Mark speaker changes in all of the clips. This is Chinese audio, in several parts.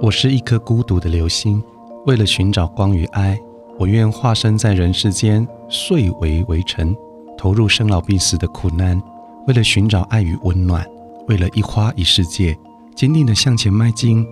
Speaker 1: 我是一颗孤独的流星，为了寻找光与爱，我愿化身在人世间，碎为微尘，投入生老病死的苦难。为了寻找爱与温暖，为了一花一世界，坚定地向前迈进。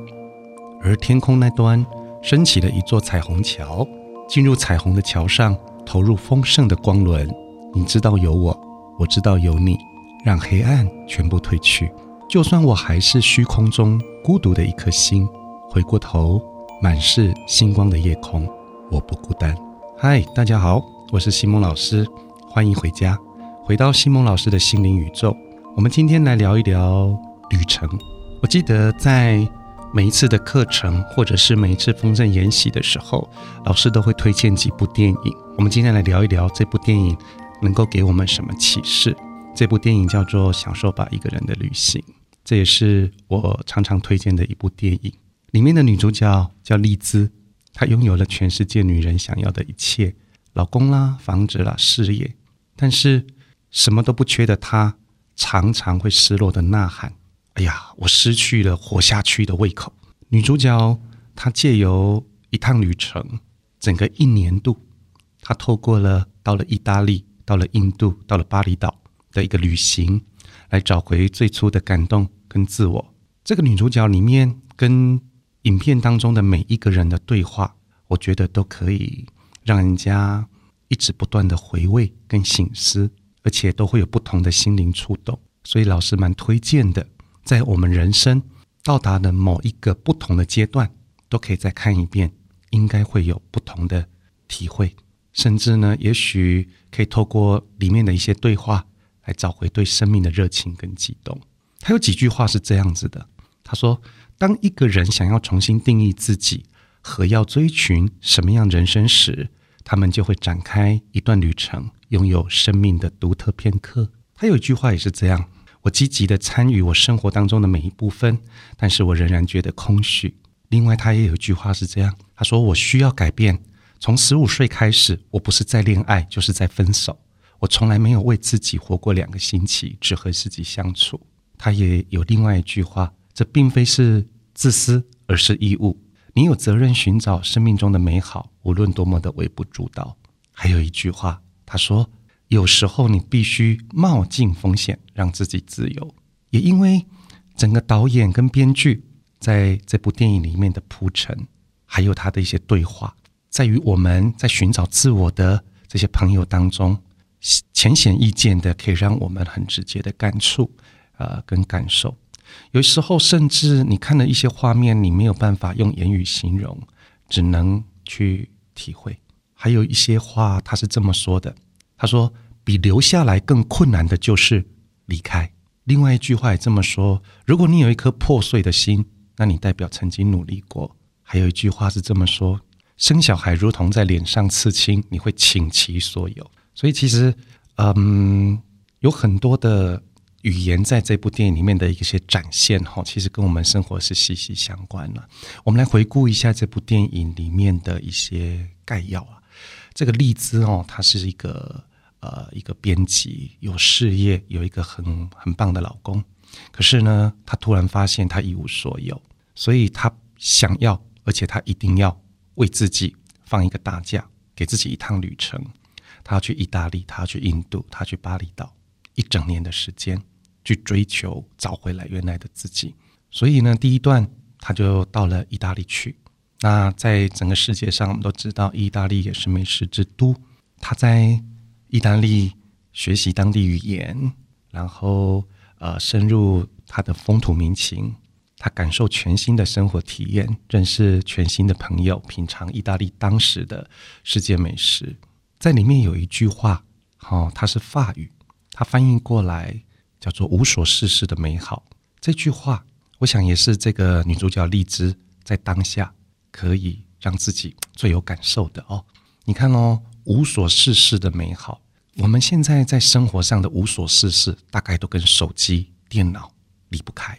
Speaker 1: 而天空那端升起了一座彩虹桥，进入彩虹的桥上，投入丰盛的光轮。你知道有我，我知道有你，让黑暗全部褪去。就算我还是虚空中孤独的一颗星。回过头，满是星光的夜空，我不孤单。嗨，大家好，我是西蒙老师，欢迎回家，回到西蒙老师的心灵宇宙。我们今天来聊一聊旅程。我记得在每一次的课程，或者是每一次风筝演习的时候，老师都会推荐几部电影。我们今天来聊一聊这部电影能够给我们什么启示。这部电影叫做《享受吧，一个人的旅行》，这也是我常常推荐的一部电影。里面的女主角叫丽兹，她拥有了全世界女人想要的一切：老公啦、房子啦、事业。但是什么都不缺的她，常常会失落的呐喊：“哎呀，我失去了活下去的胃口。”女主角她借由一趟旅程，整个一年度，她透过了到了意大利、到了印度、到了巴厘岛的一个旅行，来找回最初的感动跟自我。这个女主角里面跟影片当中的每一个人的对话，我觉得都可以让人家一直不断的回味跟醒思，而且都会有不同的心灵触动。所以老师蛮推荐的，在我们人生到达的某一个不同的阶段，都可以再看一遍，应该会有不同的体会，甚至呢，也许可以透过里面的一些对话，来找回对生命的热情跟激动。他有几句话是这样子的，他说。当一个人想要重新定义自己和要追寻什么样人生时，他们就会展开一段旅程，拥有生命的独特片刻。他有一句话也是这样：我积极的参与我生活当中的每一部分，但是我仍然觉得空虚。另外，他也有一句话是这样：他说我需要改变。从十五岁开始，我不是在恋爱，就是在分手。我从来没有为自己活过两个星期，只和自己相处。他也有另外一句话。这并非是自私，而是义务。你有责任寻找生命中的美好，无论多么的微不足道。还有一句话，他说：“有时候你必须冒进风险，让自己自由。”也因为整个导演跟编剧在这部电影里面的铺陈，还有他的一些对话，在于我们在寻找自我的这些朋友当中，浅显易见的，可以让我们很直接的感触，呃，跟感受。有时候，甚至你看了一些画面，你没有办法用言语形容，只能去体会。还有一些话，他是这么说的：“他说，比留下来更困难的就是离开。”另外一句话也这么说：“如果你有一颗破碎的心，那你代表曾经努力过。”还有一句话是这么说：“生小孩如同在脸上刺青，你会倾其所有。”所以其实，嗯，有很多的。语言在这部电影里面的一些展现，哈，其实跟我们生活是息息相关了。我们来回顾一下这部电影里面的一些概要啊。这个丽兹哦，它是一个呃一个编辑，有事业，有一个很很棒的老公。可是呢，她突然发现她一无所有，所以她想要，而且她一定要为自己放一个大假，给自己一趟旅程。她要去意大利，她要去印度，她去巴厘岛，一整年的时间。去追求找回来原来的自己，所以呢，第一段他就到了意大利去。那在整个世界上，我们都知道意大利也是美食之都。他在意大利学习当地语言，然后呃深入他的风土民情，他感受全新的生活体验，认识全新的朋友，品尝意大利当时的世界美食。在里面有一句话，好，它是法语，它翻译过来。叫做无所事事的美好，这句话，我想也是这个女主角荔枝在当下可以让自己最有感受的哦。你看哦，无所事事的美好，我们现在在生活上的无所事事，大概都跟手机、电脑离不开。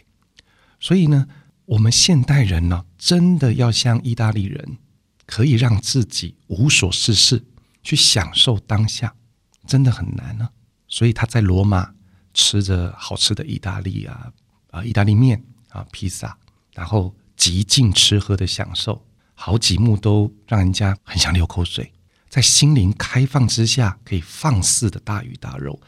Speaker 1: 所以呢，我们现代人呢，真的要像意大利人，可以让自己无所事事，去享受当下，真的很难呢。所以他在罗马吃着好吃的意大利啊啊意大利面啊披萨，然后极尽吃喝的享受，好几幕都让人家很想流口水。在心灵开放之下，可以放肆的大鱼大肉，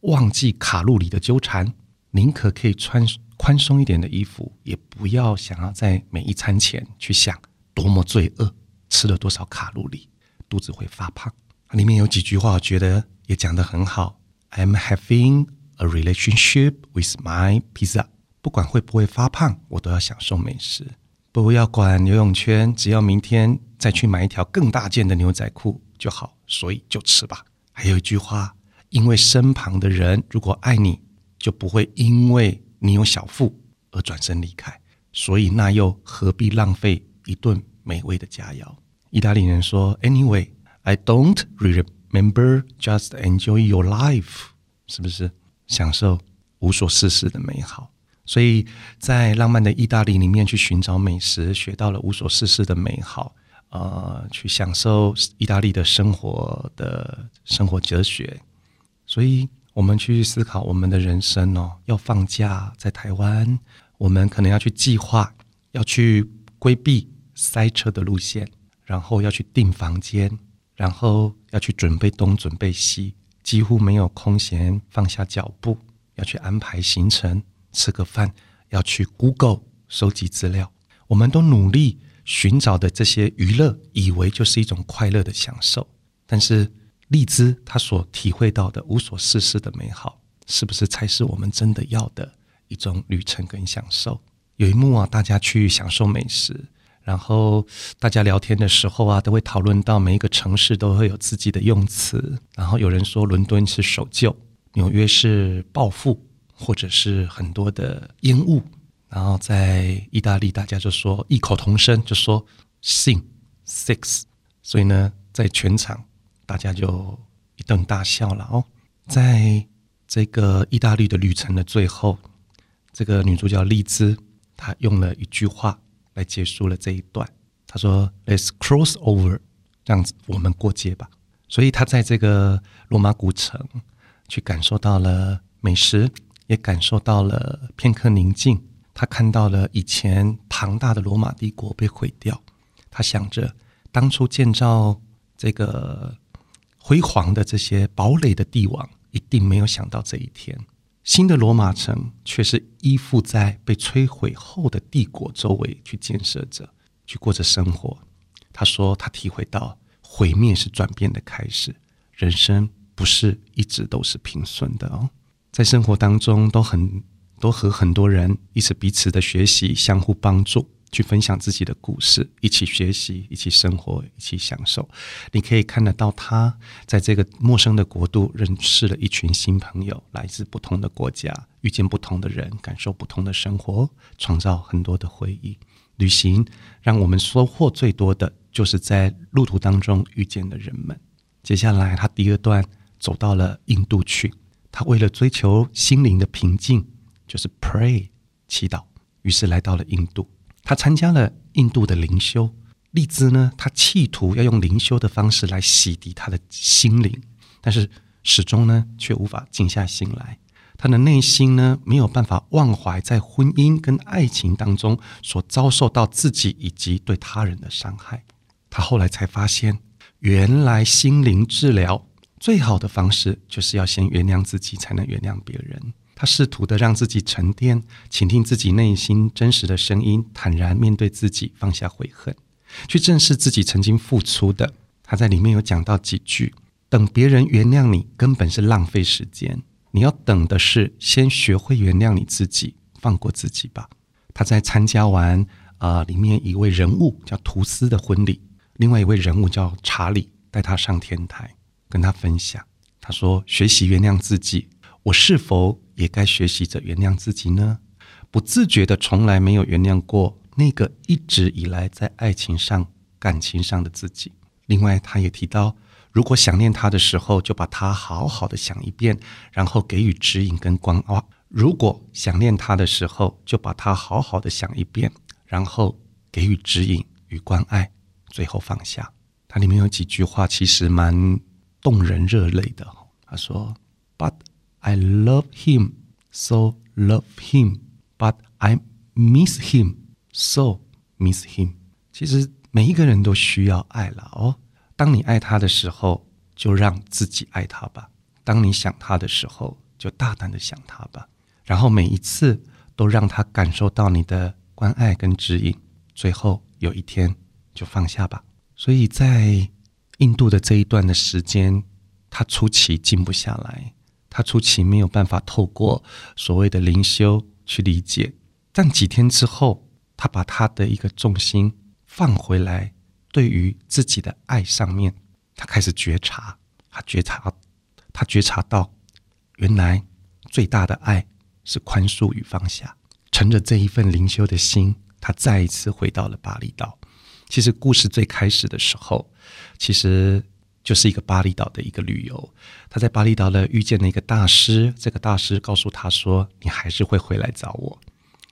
Speaker 1: 忘记卡路里的纠缠，宁可可以穿。宽松一点的衣服，也不要想要在每一餐前去想多么罪恶，吃了多少卡路里，肚子会发胖。里面有几句话，我觉得也讲得很好。I'm having a relationship with my pizza。不管会不会发胖，我都要享受美食。不要管游泳圈，只要明天再去买一条更大件的牛仔裤就好。所以就吃吧。还有一句话，因为身旁的人如果爱你，就不会因为。你有小腹而转身离开，所以那又何必浪费一顿美味的佳肴？意大利人说：“Anyway, I don't remember, just enjoy your life。”是不是享受无所事事的美好？所以在浪漫的意大利里面去寻找美食，学到了无所事事的美好，呃，去享受意大利的生活的生活哲学。所以。我们去思考我们的人生哦，要放假在台湾，我们可能要去计划，要去规避塞车的路线，然后要去订房间，然后要去准备东准备西，几乎没有空闲放下脚步，要去安排行程，吃个饭，要去 Google 收集资料，我们都努力寻找的这些娱乐，以为就是一种快乐的享受，但是。荔枝他所体会到的无所事事的美好，是不是才是我们真的要的一种旅程跟享受？有一幕啊，大家去享受美食，然后大家聊天的时候啊，都会讨论到每一个城市都会有自己的用词。然后有人说伦敦是守旧，纽约是暴富，或者是很多的烟雾。然后在意大利，大家就说异口同声，就说 “sing six”。所以呢，在全场。大家就一顿大笑了哦。在这个意大利的旅程的最后，这个女主角丽兹她用了一句话来结束了这一段。她说：“Let's cross over，这样子我们过街吧。”所以她在这个罗马古城去感受到了美食，也感受到了片刻宁静。他看到了以前庞大的罗马帝国被毁掉。他想着当初建造这个。辉煌的这些堡垒的帝王一定没有想到这一天，新的罗马城却是依附在被摧毁后的帝国周围去建设着，去过着生活。他说，他体会到毁灭是转变的开始，人生不是一直都是平顺的哦，在生活当中都很都和很多人一起彼此的学习，相互帮助。去分享自己的故事，一起学习，一起生活，一起享受。你可以看得到他在这个陌生的国度认识了一群新朋友，来自不同的国家，遇见不同的人，感受不同的生活，创造很多的回忆。旅行让我们收获最多的就是在路途当中遇见的人们。接下来，他第二段走到了印度去，他为了追求心灵的平静，就是 pray 祈祷，于是来到了印度。他参加了印度的灵修，利兹呢？他企图要用灵修的方式来洗涤他的心灵，但是始终呢却无法静下心来。他的内心呢没有办法忘怀在婚姻跟爱情当中所遭受到自己以及对他人的伤害。他后来才发现，原来心灵治疗最好的方式就是要先原谅自己，才能原谅别人。他试图的让自己沉淀，倾听自己内心真实的声音，坦然面对自己，放下悔恨，去正视自己曾经付出的。他在里面有讲到几句：等别人原谅你，根本是浪费时间。你要等的是先学会原谅你自己，放过自己吧。他在参加完啊，里面一位人物叫图斯的婚礼，另外一位人物叫查理，带他上天台，跟他分享。他说：学习原谅自己。我是否也该学习着原谅自己呢？不自觉的，从来没有原谅过那个一直以来在爱情上、感情上的自己。另外，他也提到，如果想念他的时候，就把他好好的想一遍，然后给予指引跟关爱；如果想念他的时候，就把他好好的想一遍，然后给予指引与关爱，最后放下。它里面有几句话，其实蛮动人热泪的。他说：“But I love him, so love him. But I miss him, so miss him。”其实每一个人都需要爱了哦。当你爱他的时候，就让自己爱他吧；当你想他的时候，就大胆的想他吧。然后每一次都让他感受到你的关爱跟指引，最后有一天就放下吧。所以在印度的这一段的时间，他初期静不下来，他初期没有办法透过所谓的灵修去理解，但几天之后，他把他的一个重心放回来，对于自己的爱上面，他开始觉察，他觉察，他觉察到，原来最大的爱。是宽恕与放下，乘着这一份灵修的心，他再一次回到了巴厘岛。其实故事最开始的时候，其实就是一个巴厘岛的一个旅游。他在巴厘岛呢遇见了一个大师，这个大师告诉他说：“你还是会回来找我。”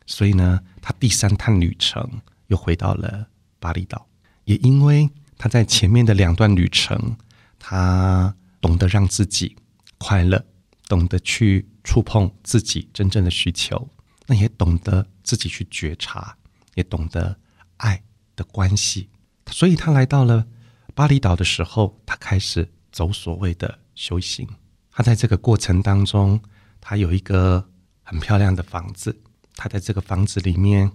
Speaker 1: 所以呢，他第三趟旅程又回到了巴厘岛。也因为他在前面的两段旅程，他懂得让自己快乐。懂得去触碰自己真正的需求，那也懂得自己去觉察，也懂得爱的关系。所以他来到了巴厘岛的时候，他开始走所谓的修行。他在这个过程当中，他有一个很漂亮的房子，他在这个房子里面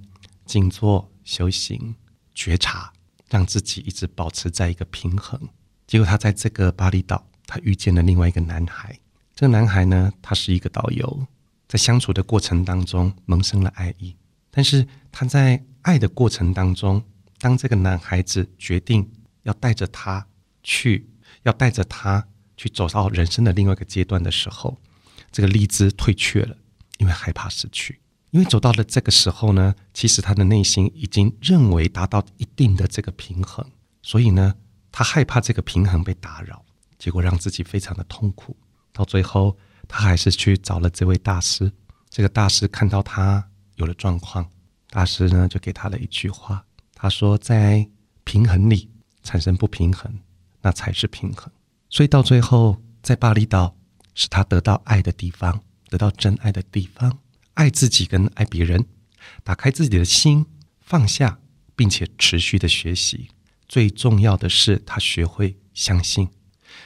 Speaker 1: 静坐修行、觉察，让自己一直保持在一个平衡。结果他在这个巴厘岛，他遇见了另外一个男孩。这个男孩呢，他是一个导游，在相处的过程当中萌生了爱意。但是他在爱的过程当中，当这个男孩子决定要带着他去，要带着他去走到人生的另外一个阶段的时候，这个荔枝退却了，因为害怕失去。因为走到了这个时候呢，其实他的内心已经认为达到一定的这个平衡，所以呢，他害怕这个平衡被打扰，结果让自己非常的痛苦。到最后，他还是去找了这位大师。这个大师看到他有了状况，大师呢就给他了一句话：“他说，在平衡里产生不平衡，那才是平衡。”所以到最后，在巴厘岛是他得到爱的地方，得到真爱的地方，爱自己跟爱别人，打开自己的心，放下，并且持续的学习。最重要的是，他学会相信。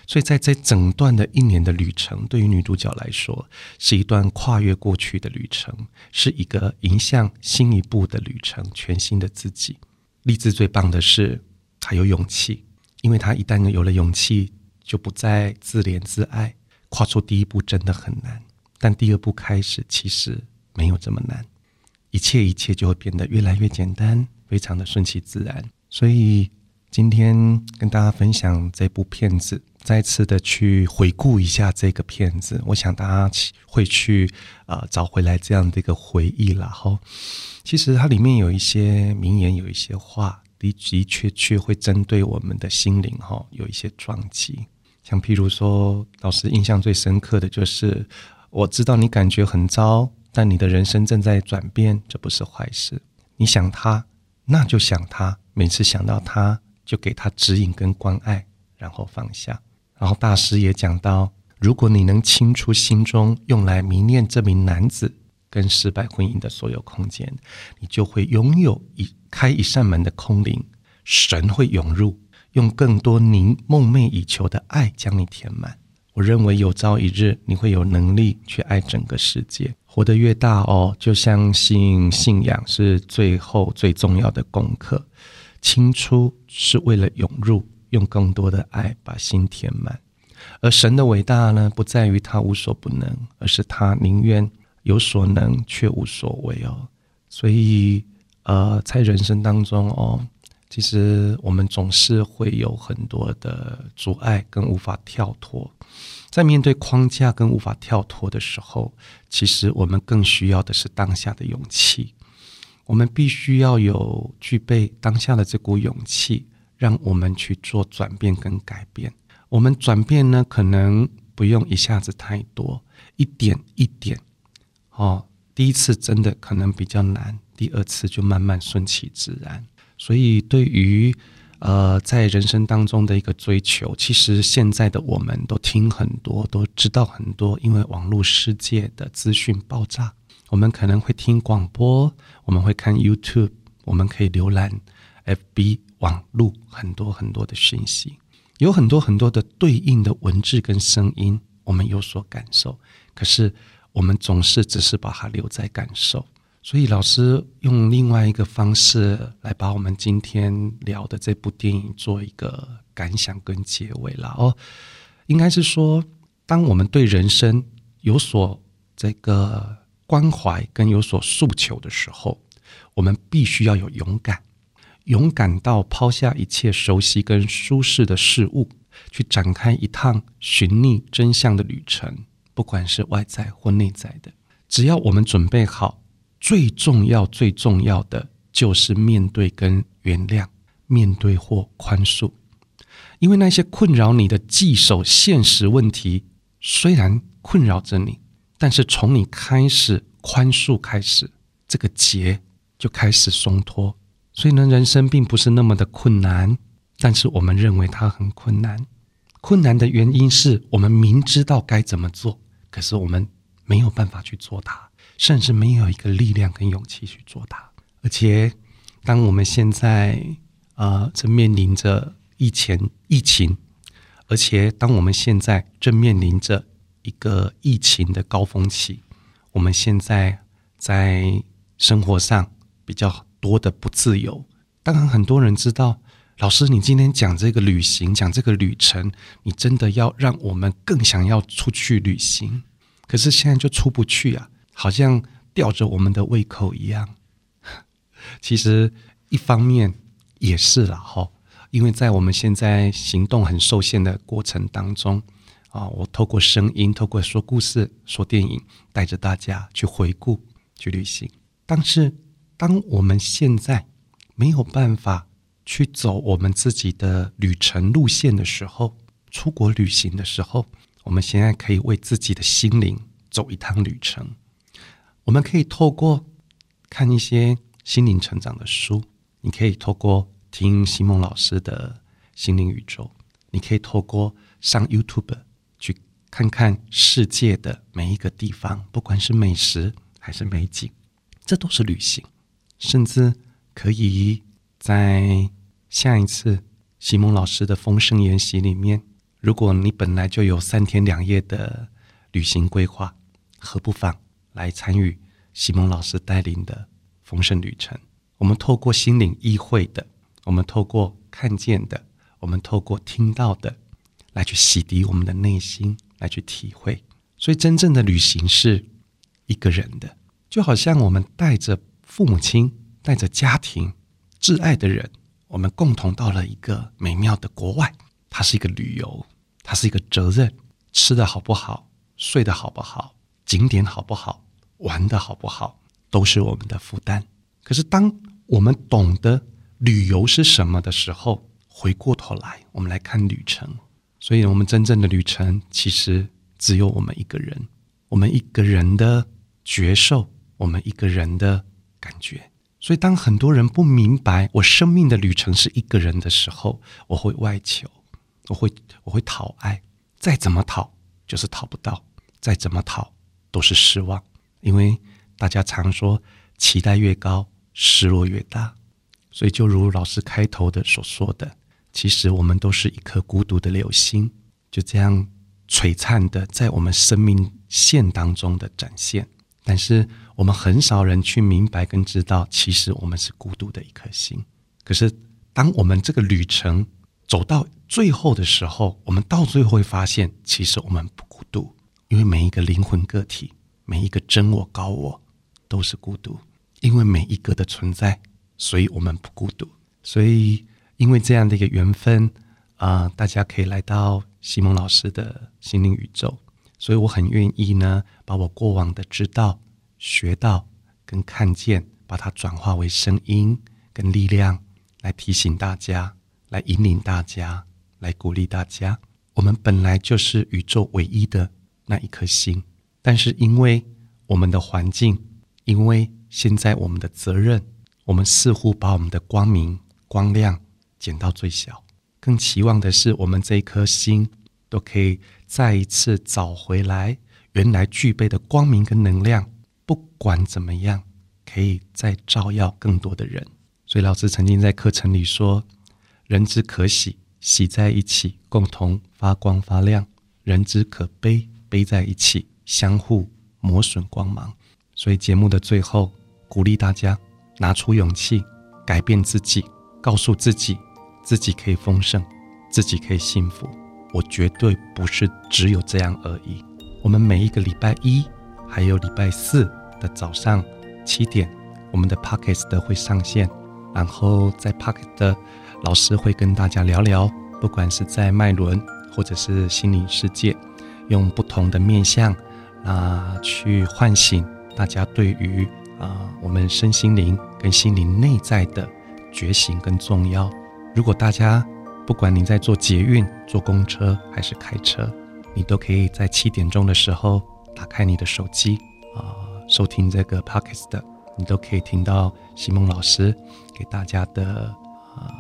Speaker 1: 所以，在这整段的一年的旅程，对于女主角来说，是一段跨越过去的旅程，是一个迎向新一步的旅程，全新的自己。励志最棒的是，他有勇气，因为他一旦有了勇气，就不再自怜自爱。跨出第一步真的很难，但第二步开始其实没有这么难，一切一切就会变得越来越简单，非常的顺其自然。所以。今天跟大家分享这部片子，再次的去回顾一下这个片子，我想大家会去呃找回来这样的一个回忆了哈。其实它里面有一些名言，有一些话的的确确会针对我们的心灵哈有一些撞击。像譬如说，老师印象最深刻的就是，我知道你感觉很糟，但你的人生正在转变，这不是坏事。你想他，那就想他，每次想到他。就给他指引跟关爱，然后放下。然后大师也讲到，如果你能清出心中用来迷恋这名男子跟失败婚姻的所有空间，你就会拥有一开一扇门的空灵，神会涌入，用更多您梦寐以求的爱将你填满。我认为有朝一日你会有能力去爱整个世界，活得越大哦，就相信信仰是最后最重要的功课。清出是为了涌入，用更多的爱把心填满。而神的伟大呢，不在于他无所不能，而是他宁愿有所能却无所为哦。所以，呃，在人生当中哦，其实我们总是会有很多的阻碍跟无法跳脱。在面对框架跟无法跳脱的时候，其实我们更需要的是当下的勇气。我们必须要有具备当下的这股勇气，让我们去做转变跟改变。我们转变呢，可能不用一下子太多，一点一点。哦，第一次真的可能比较难，第二次就慢慢顺其自然。所以，对于呃在人生当中的一个追求，其实现在的我们都听很多，都知道很多，因为网络世界的资讯爆炸，我们可能会听广播，我们会看 YouTube，我们可以浏览 FB 网络很多很多的讯息，有很多很多的对应的文字跟声音，我们有所感受，可是。我们总是只是把它留在感受，所以老师用另外一个方式来把我们今天聊的这部电影做一个感想跟结尾了哦。应该是说，当我们对人生有所这个关怀跟有所诉求的时候，我们必须要有勇敢，勇敢到抛下一切熟悉跟舒适的事物，去展开一趟寻觅真相的旅程。不管是外在或内在的，只要我们准备好，最重要、最重要的就是面对跟原谅，面对或宽恕。因为那些困扰你的棘手现实问题，虽然困扰着你，但是从你开始宽恕开始，这个结就开始松脱。所以呢，人生并不是那么的困难，但是我们认为它很困难。困难的原因是我们明知道该怎么做。可是我们没有办法去做它，甚至没有一个力量跟勇气去做它。而且，当我们现在啊正面临着疫情，疫情，而且当我们现在正面临着一个疫情的高峰期，我们现在在生活上比较多的不自由。当然，很多人知道，老师，你今天讲这个旅行，讲这个旅程，你真的要让我们更想要出去旅行。可是现在就出不去啊，好像吊着我们的胃口一样。其实一方面也是了哈，因为在我们现在行动很受限的过程当中啊，我透过声音、透过说故事、说电影，带着大家去回顾、去旅行。但是当我们现在没有办法去走我们自己的旅程路线的时候，出国旅行的时候。我们现在可以为自己的心灵走一趟旅程。我们可以透过看一些心灵成长的书，你可以透过听西蒙老师的心灵宇宙，你可以透过上 YouTube 去看看世界的每一个地方，不管是美食还是美景，这都是旅行。甚至可以在下一次西蒙老师的丰盛研习里面。如果你本来就有三天两夜的旅行规划，何不妨来参与西蒙老师带领的丰盛旅程？我们透过心灵意会的，我们透过看见的，我们透过听到的，来去洗涤我们的内心，来去体会。所以，真正的旅行是一个人的，就好像我们带着父母亲、带着家庭、挚爱的人，我们共同到了一个美妙的国外，它是一个旅游。它是一个责任，吃的好不好，睡得好不好，景点好不好，玩的好不好，都是我们的负担。可是，当我们懂得旅游是什么的时候，回过头来，我们来看旅程。所以，我们真正的旅程其实只有我们一个人，我们一个人的觉受，我们一个人的感觉。所以，当很多人不明白我生命的旅程是一个人的时候，我会外求。我会我会讨爱，再怎么讨就是讨不到，再怎么讨都是失望，因为大家常说期待越高，失落越大，所以就如老师开头的所说的，其实我们都是一颗孤独的流星，就这样璀璨的在我们生命线当中的展现，但是我们很少人去明白跟知道，其实我们是孤独的一颗星。可是当我们这个旅程，走到最后的时候，我们到最后会发现，其实我们不孤独，因为每一个灵魂个体，每一个真我、高我，都是孤独。因为每一个的存在，所以我们不孤独。所以，因为这样的一个缘分啊，大家可以来到西蒙老师的心灵宇宙。所以，我很愿意呢，把我过往的知道、学到跟看见，把它转化为声音跟力量，来提醒大家。来引领大家，来鼓励大家。我们本来就是宇宙唯一的那一颗星，但是因为我们的环境，因为现在我们的责任，我们似乎把我们的光明、光亮减到最小，更期望的是我们这一颗心都可以再一次找回来原来具备的光明跟能量。不管怎么样，可以再照耀更多的人。所以老师曾经在课程里说：“人之可喜，喜在一起，共同发光发亮；人之可悲，悲在一起，相互磨损光芒。”所以节目的最后，鼓励大家拿出勇气，改变自己，告诉自己，自己可以丰盛，自己可以幸福。我绝对不是只有这样而已。我们每一个礼拜一。还有礼拜四的早上七点，我们的 Pockets 的会上线，然后在 Pocket 的老师会跟大家聊聊，不管是在脉轮或者是心灵世界，用不同的面向啊去唤醒大家对于啊我们身心灵跟心灵内在的觉醒跟重要。如果大家不管你在坐捷运、坐公车还是开车，你都可以在七点钟的时候。打开你的手机啊，收听这个 podcast 的，你都可以听到西蒙老师给大家的啊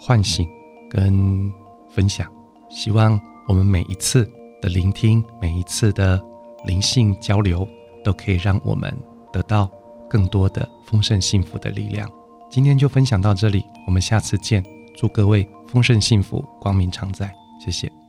Speaker 1: 唤醒跟分享。希望我们每一次的聆听，每一次的灵性交流，都可以让我们得到更多的丰盛幸福的力量。今天就分享到这里，我们下次见。祝各位丰盛幸福，光明常在。谢谢。